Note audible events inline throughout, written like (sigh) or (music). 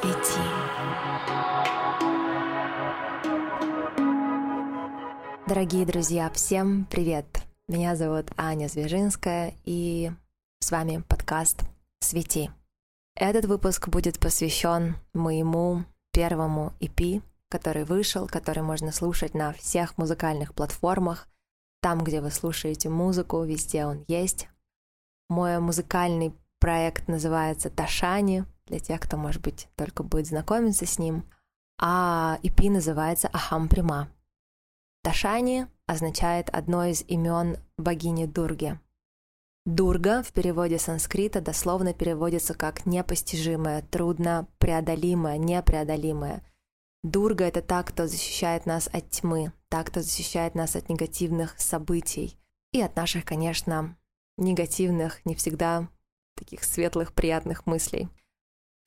Свети. Дорогие друзья, всем привет! Меня зовут Аня Звежинская, и с вами подкаст «Свети». Этот выпуск будет посвящен моему первому EP, который вышел, который можно слушать на всех музыкальных платформах. Там, где вы слушаете музыку, везде он есть. Мой музыкальный проект называется «Ташани», для тех, кто, может быть, только будет знакомиться с ним. А EP называется «Ахам Прима». Ташани означает одно из имен богини Дурги. Дурга в переводе санскрита дословно переводится как непостижимое, трудно преодолимое, непреодолимое. Дурга — это та, кто защищает нас от тьмы, та, кто защищает нас от негативных событий и от наших, конечно, негативных, не всегда таких светлых, приятных мыслей.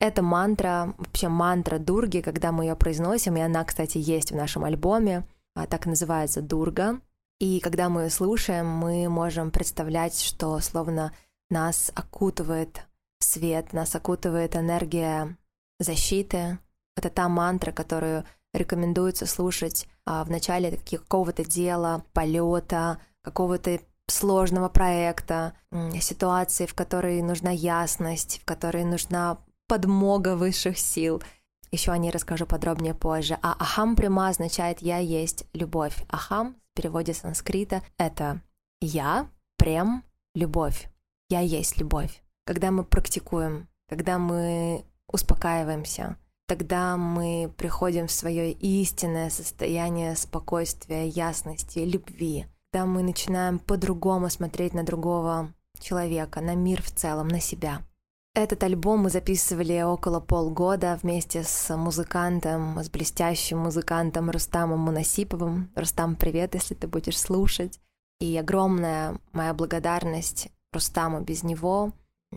Это мантра, вообще мантра Дурги, когда мы ее произносим, и она, кстати, есть в нашем альбоме, а, так называется Дурга. И когда мы ее слушаем, мы можем представлять, что словно нас окутывает свет, нас окутывает энергия защиты. Это та мантра, которую рекомендуется слушать а, в начале какого-то дела, полета, какого-то сложного проекта, ситуации, в которой нужна ясность, в которой нужна подмога высших сил. Еще о ней расскажу подробнее позже. А ахам прямо означает «я есть любовь». Ахам в переводе санскрита — это «я, прям, любовь». «Я есть любовь». Когда мы практикуем, когда мы успокаиваемся, тогда мы приходим в свое истинное состояние спокойствия, ясности, любви. Когда мы начинаем по-другому смотреть на другого человека, на мир в целом, на себя — этот альбом мы записывали около полгода вместе с музыкантом, с блестящим музыкантом Рустамом Мунасиповым. Рустам, привет, если ты будешь слушать. И огромная моя благодарность Рустаму без него.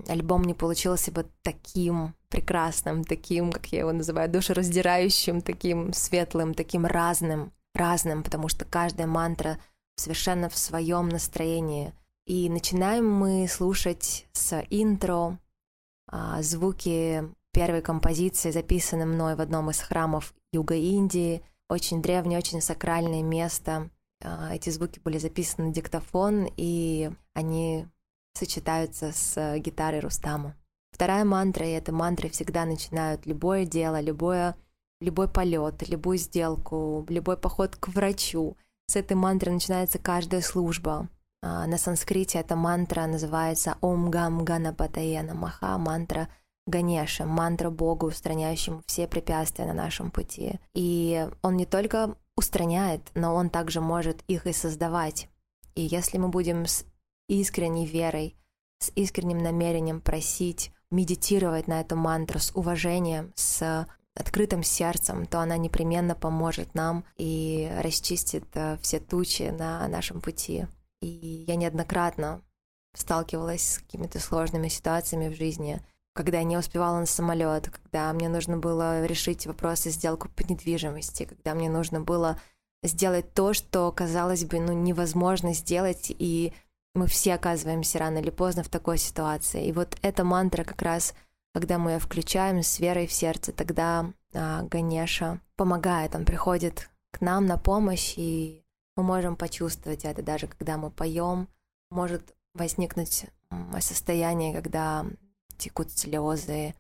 Альбом не получился бы таким прекрасным, таким, как я его называю, душераздирающим, таким светлым, таким разным, разным, потому что каждая мантра совершенно в своем настроении. И начинаем мы слушать с интро, звуки первой композиции записаны мной в одном из храмов Юга Индии. Очень древнее, очень сакральное место. А, эти звуки были записаны на диктофон, и они сочетаются с гитарой Рустама. Вторая мантра, и эта мантры всегда начинают любое дело, любое, любой полет, любую сделку, любой поход к врачу. С этой мантры начинается каждая служба. А, на санскрите эта мантра называется Ом Гам Ганапатая Намаха, мантра Ганеша, мантра Богу, устраняющему все препятствия на нашем пути. И он не только устраняет, но он также может их и создавать. И если мы будем с искренней верой, с искренним намерением просить, медитировать на эту мантру с уважением, с открытым сердцем, то она непременно поможет нам и расчистит э, все тучи на нашем пути. И я неоднократно сталкивалась с какими-то сложными ситуациями в жизни, когда я не успевала на самолет, когда мне нужно было решить вопросы сделку по недвижимости, когда мне нужно было сделать то, что, казалось бы, ну, невозможно сделать, и мы все оказываемся рано или поздно в такой ситуации. И вот эта мантра как раз, когда мы ее включаем с верой в сердце, тогда а, Ганеша помогает, он приходит к нам на помощь и мы можем почувствовать это даже когда мы поем. Может возникнуть состояние, когда текут слезы,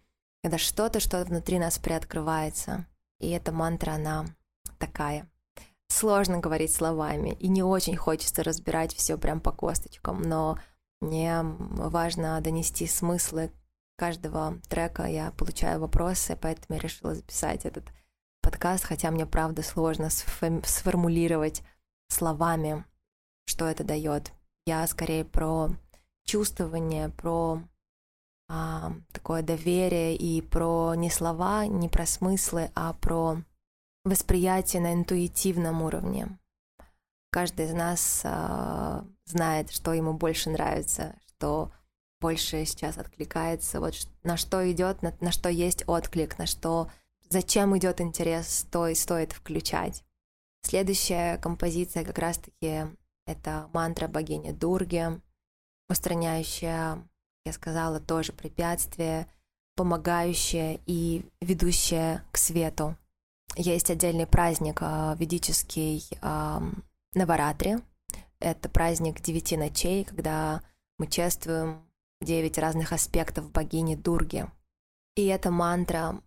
когда что-то, что внутри нас приоткрывается. И эта мантра, она такая. Сложно говорить словами, и не очень хочется разбирать все прям по косточкам, но мне важно донести смыслы каждого трека. Я получаю вопросы, поэтому я решила записать этот подкаст, хотя мне правда сложно сформулировать словами, что это дает. Я скорее про чувствование, про а, такое доверие и про не слова, не про смыслы, а про восприятие на интуитивном уровне. Каждый из нас а, знает, что ему больше нравится, что больше сейчас откликается, вот на что идет, на, на что есть отклик, на что, зачем идет интерес, то и стоит включать. Следующая композиция как раз-таки это мантра богини Дурги, устраняющая, я сказала, тоже препятствия, помогающее и ведущее к свету. Есть отдельный праздник а, ведический Наваратри. Это праздник девяти ночей, когда мы чествуем девять разных аспектов богини Дурги. И эта мантра,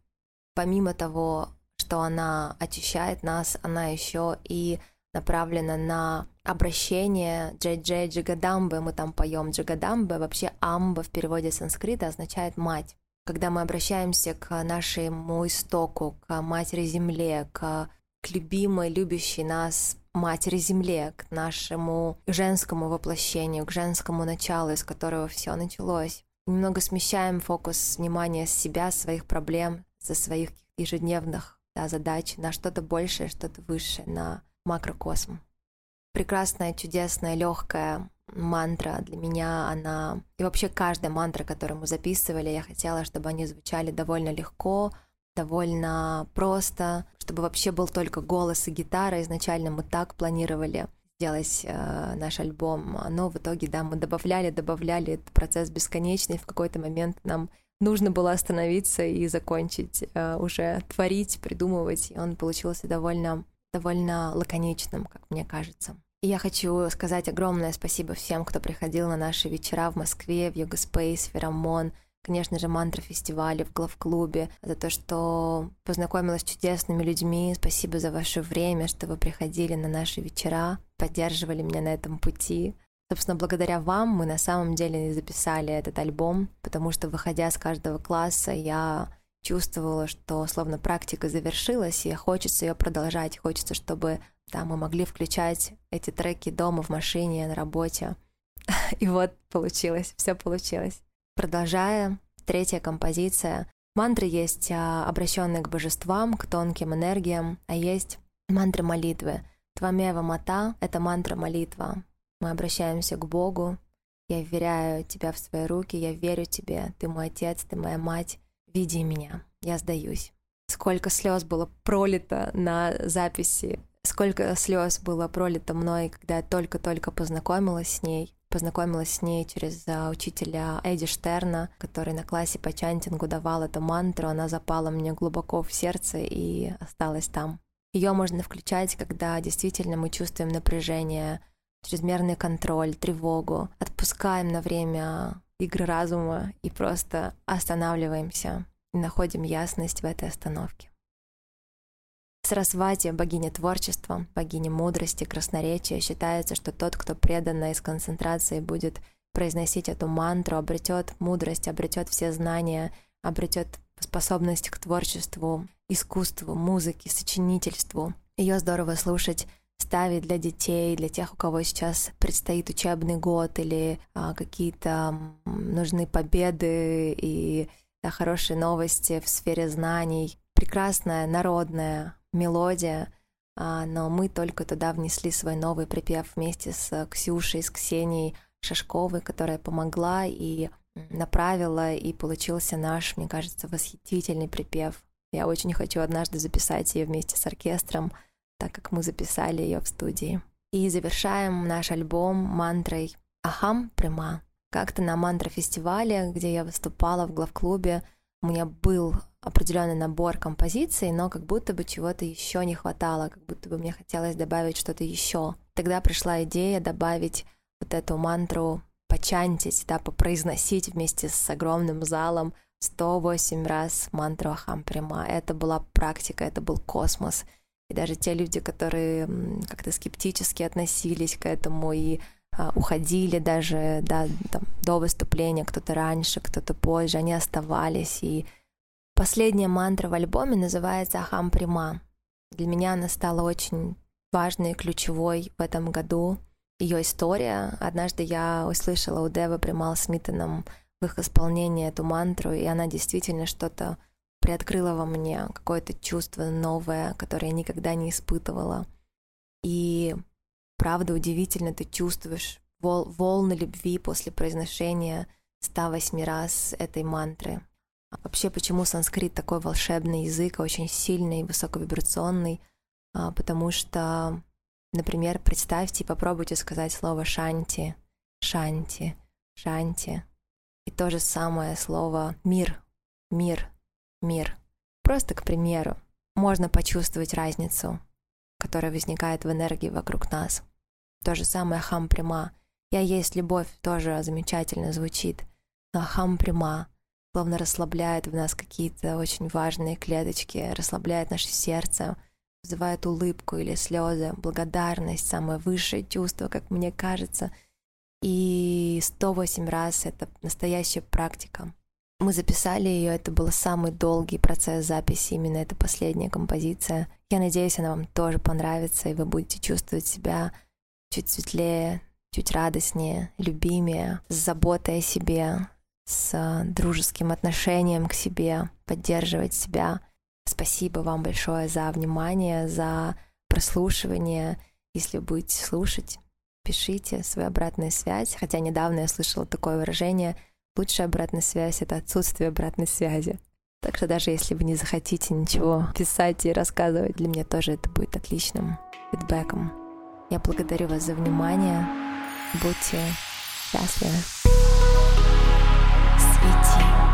помимо того, что она очищает нас, она еще и направлена на обращение Джей-Джей Джигадамбы, мы там поем Джигадамбы, вообще амба в переводе санскрита означает мать. Когда мы обращаемся к нашему истоку, к матери земле, к, к любимой, любящей нас матери земле, к нашему женскому воплощению, к женскому началу, из которого все началось. Немного смещаем фокус внимания с себя, своих проблем, со своих ежедневных да, задач на что-то большее, что-то высшее, на макрокосм. Прекрасная, чудесная, легкая мантра для меня, она... И вообще каждая мантра, которую мы записывали, я хотела, чтобы они звучали довольно легко, довольно просто, чтобы вообще был только голос и гитара. Изначально мы так планировали сделать э, наш альбом, но в итоге, да, мы добавляли, добавляли, этот процесс бесконечный, в какой-то момент нам нужно было остановиться и закончить э, уже творить, придумывать, и он получился довольно довольно лаконичным, как мне кажется. И я хочу сказать огромное спасибо всем, кто приходил на наши вечера в Москве, в Йога Спейс, Феромон, конечно же, мантра фестивале в главклубе, за то, что познакомилась с чудесными людьми. Спасибо за ваше время, что вы приходили на наши вечера, поддерживали меня на этом пути. Собственно, благодаря вам мы на самом деле записали этот альбом, потому что, выходя с каждого класса, я чувствовала, что словно практика завершилась, и хочется ее продолжать, хочется, чтобы да, мы могли включать эти треки дома, в машине, на работе. (laughs) И вот получилось, все получилось. Продолжая, третья композиция. Мантры есть а, обращенные к божествам, к тонким энергиям, а есть мантры молитвы. Твамева мата — это мантра молитва. Мы обращаемся к Богу. Я вверяю тебя в свои руки, я верю тебе, ты мой отец, ты моя мать, види меня, я сдаюсь. Сколько слез было пролито на записи, сколько слез было пролито мной, когда я только-только познакомилась с ней. Познакомилась с ней через uh, учителя Эдди Штерна, который на классе по чантингу давал эту мантру. Она запала мне глубоко в сердце и осталась там. Ее можно включать, когда действительно мы чувствуем напряжение, чрезмерный контроль, тревогу, отпускаем на время игры разума и просто останавливаемся и находим ясность в этой остановке. Сарасвати, богиня творчества, богиня мудрости, красноречия, считается, что тот, кто преданно из концентрации будет произносить эту мантру, обретет мудрость, обретет все знания, обретет способность к творчеству, искусству, музыке, сочинительству. Ее здорово слушать ставить для детей, для тех, у кого сейчас предстоит учебный год или а, какие-то нужны победы и да, хорошие новости в сфере знаний. Прекрасная народная мелодия, а, но мы только туда внесли свой новый припев вместе с Ксюшей, с Ксенией Шашковой, которая помогла и направила, и получился наш, мне кажется, восхитительный припев. Я очень хочу однажды записать ее вместе с оркестром — так как мы записали ее в студии. И завершаем наш альбом мантрой «Ахам Прима». Как-то на мантра-фестивале, где я выступала в главклубе, у меня был определенный набор композиций, но как будто бы чего-то еще не хватало, как будто бы мне хотелось добавить что-то еще. Тогда пришла идея добавить вот эту мантру почантить, да, попроизносить вместе с огромным залом 108 раз мантру Ахам Прима. Это была практика, это был космос — и даже те люди, которые как-то скептически относились к этому и а, уходили даже да, там, до выступления, кто-то раньше, кто-то позже, они оставались. И последняя мантра в альбоме называется «Ахам Прима». Для меня она стала очень важной и ключевой в этом году. Ее история. Однажды я услышала у Девы Примал Смитоном в их исполнении эту мантру, и она действительно что-то приоткрыла во мне какое-то чувство новое, которое я никогда не испытывала. И правда удивительно, ты чувствуешь вол волны любви после произношения 108 раз этой мантры. А вообще, почему санскрит такой волшебный язык, очень сильный, высоковибрационный? А, потому что, например, представьте и попробуйте сказать слово «шанти», «шанти», «шанти». И то же самое слово «мир», мир, мир. Просто, к примеру, можно почувствовать разницу, которая возникает в энергии вокруг нас. То же самое хам пряма. Я есть любовь тоже замечательно звучит. Но хам пряма словно расслабляет в нас какие-то очень важные клеточки, расслабляет наше сердце, вызывает улыбку или слезы, благодарность, самое высшее чувство, как мне кажется. И 108 раз это настоящая практика. Мы записали ее, это был самый долгий процесс записи, именно эта последняя композиция. Я надеюсь, она вам тоже понравится, и вы будете чувствовать себя чуть светлее, чуть радостнее, любимее, с заботой о себе, с дружеским отношением к себе, поддерживать себя. Спасибо вам большое за внимание, за прослушивание. Если будете слушать, пишите свою обратную связь. Хотя недавно я слышала такое выражение Лучшая обратная связь — это отсутствие обратной связи. Так что даже если вы не захотите ничего писать и рассказывать, для меня тоже это будет отличным фидбэком. Я благодарю вас за внимание. Будьте счастливы. Свети.